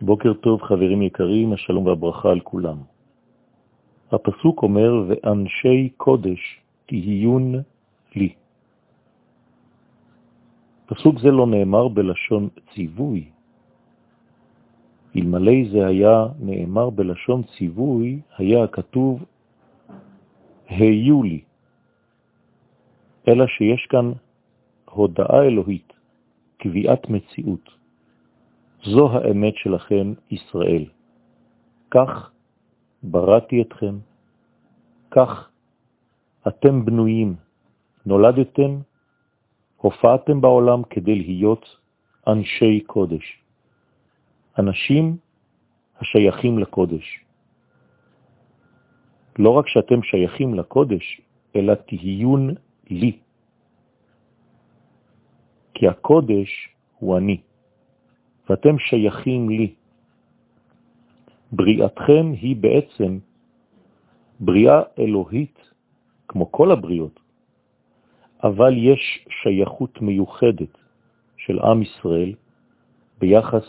בוקר טוב חברים יקרים, השלום והברכה על כולם. הפסוק אומר, ואנשי קודש תהיון לי. פסוק זה לא נאמר בלשון ציווי. אלמלא זה היה נאמר בלשון ציווי, היה כתוב היו לי. אלא שיש כאן הודעה אלוהית, קביעת מציאות. זו האמת שלכם, ישראל. כך בראתי אתכם, כך אתם בנויים, נולדתם, הופעתם בעולם כדי להיות אנשי קודש, אנשים השייכים לקודש. לא רק שאתם שייכים לקודש, אלא תהיון לי. כי הקודש הוא אני. ואתם שייכים לי. בריאתכם היא בעצם בריאה אלוהית, כמו כל הבריאות, אבל יש שייכות מיוחדת של עם ישראל ביחס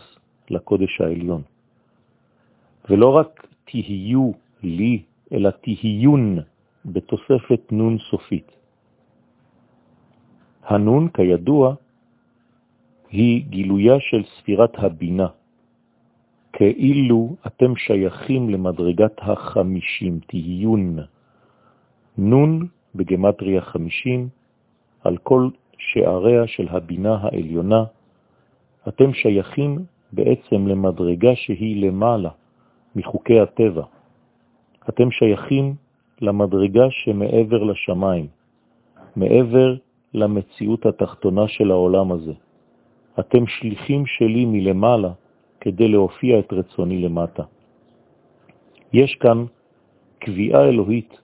לקודש העליון. ולא רק תהיו לי, אלא תהיון בתוספת נון סופית. הנון, כידוע, היא גילויה של ספירת הבינה, כאילו אתם שייכים למדרגת החמישים, תהיון. נון בגמטריה חמישים, על כל שעריה של הבינה העליונה, אתם שייכים בעצם למדרגה שהיא למעלה מחוקי הטבע. אתם שייכים למדרגה שמעבר לשמיים, מעבר למציאות התחתונה של העולם הזה. אתם שליחים שלי מלמעלה כדי להופיע את רצוני למטה. יש כאן קביעה אלוהית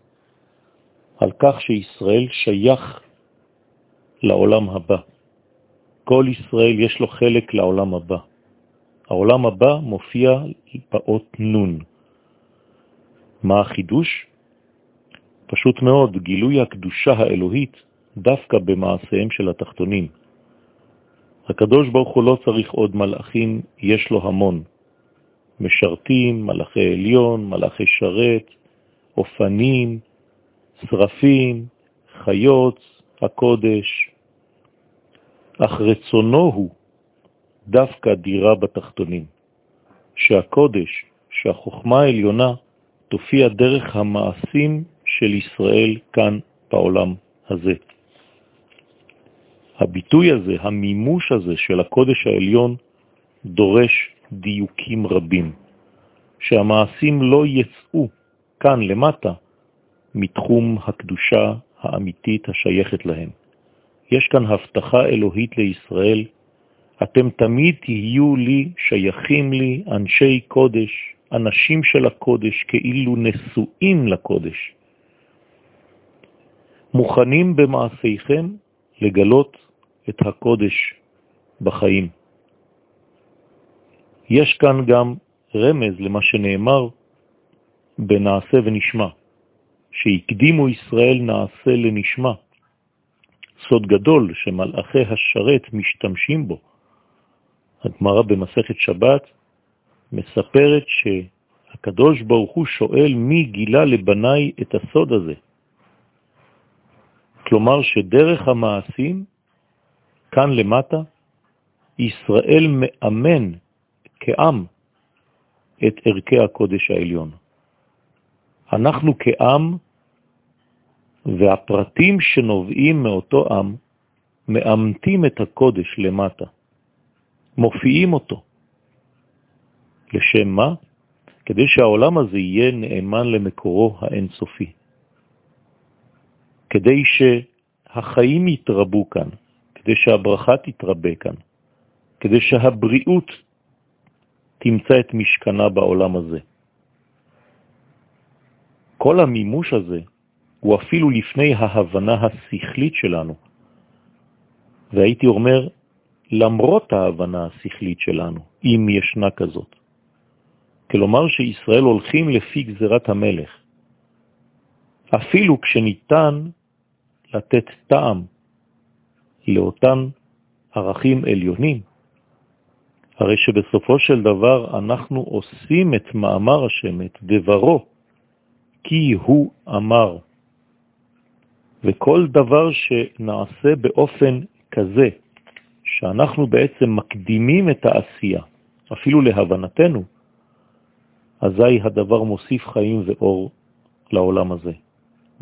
על כך שישראל שייך לעולם הבא. כל ישראל יש לו חלק לעולם הבא. העולם הבא מופיע באות נון. מה החידוש? פשוט מאוד, גילוי הקדושה האלוהית דווקא במעשיהם של התחתונים. הקדוש ברוך הוא לא צריך עוד מלאכים, יש לו המון. משרתים, מלאכי עליון, מלאכי שרת, אופנים, שרפים, חיות, הקודש. אך רצונו הוא דווקא דירה בתחתונים, שהקודש, שהחוכמה העליונה, תופיע דרך המעשים של ישראל כאן בעולם הזה. הביטוי הזה, המימוש הזה של הקודש העליון, דורש דיוקים רבים, שהמעשים לא יצאו כאן למטה מתחום הקדושה האמיתית השייכת להם. יש כאן הבטחה אלוהית לישראל, אתם תמיד תהיו לי, שייכים לי, אנשי קודש, אנשים של הקודש, כאילו נשואים לקודש. מוכנים במעשיכם לגלות את הקודש בחיים. יש כאן גם רמז למה שנאמר בנעשה ונשמע, שהקדימו ישראל נעשה לנשמע. סוד גדול שמלאכי השרת משתמשים בו. הגמרא במסכת שבת מספרת שהקדוש ברוך הוא שואל מי גילה לבניי את הסוד הזה. כלומר שדרך המעשים, כאן למטה, ישראל מאמן כעם את ערכי הקודש העליון. אנחנו כעם והפרטים שנובעים מאותו עם מאמתים את הקודש למטה, מופיעים אותו. לשם מה? כדי שהעולם הזה יהיה נאמן למקורו האינסופי. כדי שהחיים יתרבו כאן, כדי שהברכה תתרבה כאן, כדי שהבריאות תמצא את משכנה בעולם הזה. כל המימוש הזה הוא אפילו לפני ההבנה השכלית שלנו. והייתי אומר, למרות ההבנה השכלית שלנו, אם ישנה כזאת. כלומר שישראל הולכים לפי גזירת המלך. אפילו כשניתן לתת טעם לאותם ערכים עליונים, הרי שבסופו של דבר אנחנו עושים את מאמר השם, את דברו, כי הוא אמר. וכל דבר שנעשה באופן כזה, שאנחנו בעצם מקדימים את העשייה, אפילו להבנתנו, אזי הדבר מוסיף חיים ואור לעולם הזה.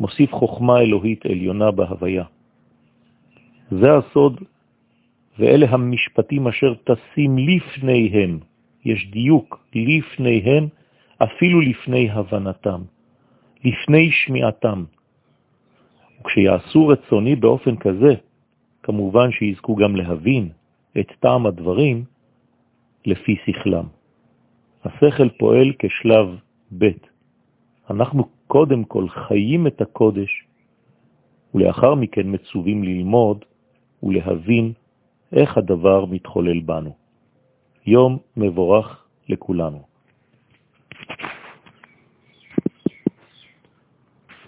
מוסיף חוכמה אלוהית עליונה בהוויה. זה הסוד, ואלה המשפטים אשר תשים לפניהם. יש דיוק לפניהם, אפילו לפני הבנתם, לפני שמיעתם. וכשיעשו רצוני באופן כזה, כמובן שיזכו גם להבין את טעם הדברים לפי שכלם. השכל פועל כשלב ב'. אנחנו קודם כל חיים את הקודש, ולאחר מכן מצווים ללמוד ולהבין איך הדבר מתחולל בנו. יום מבורך לכולנו.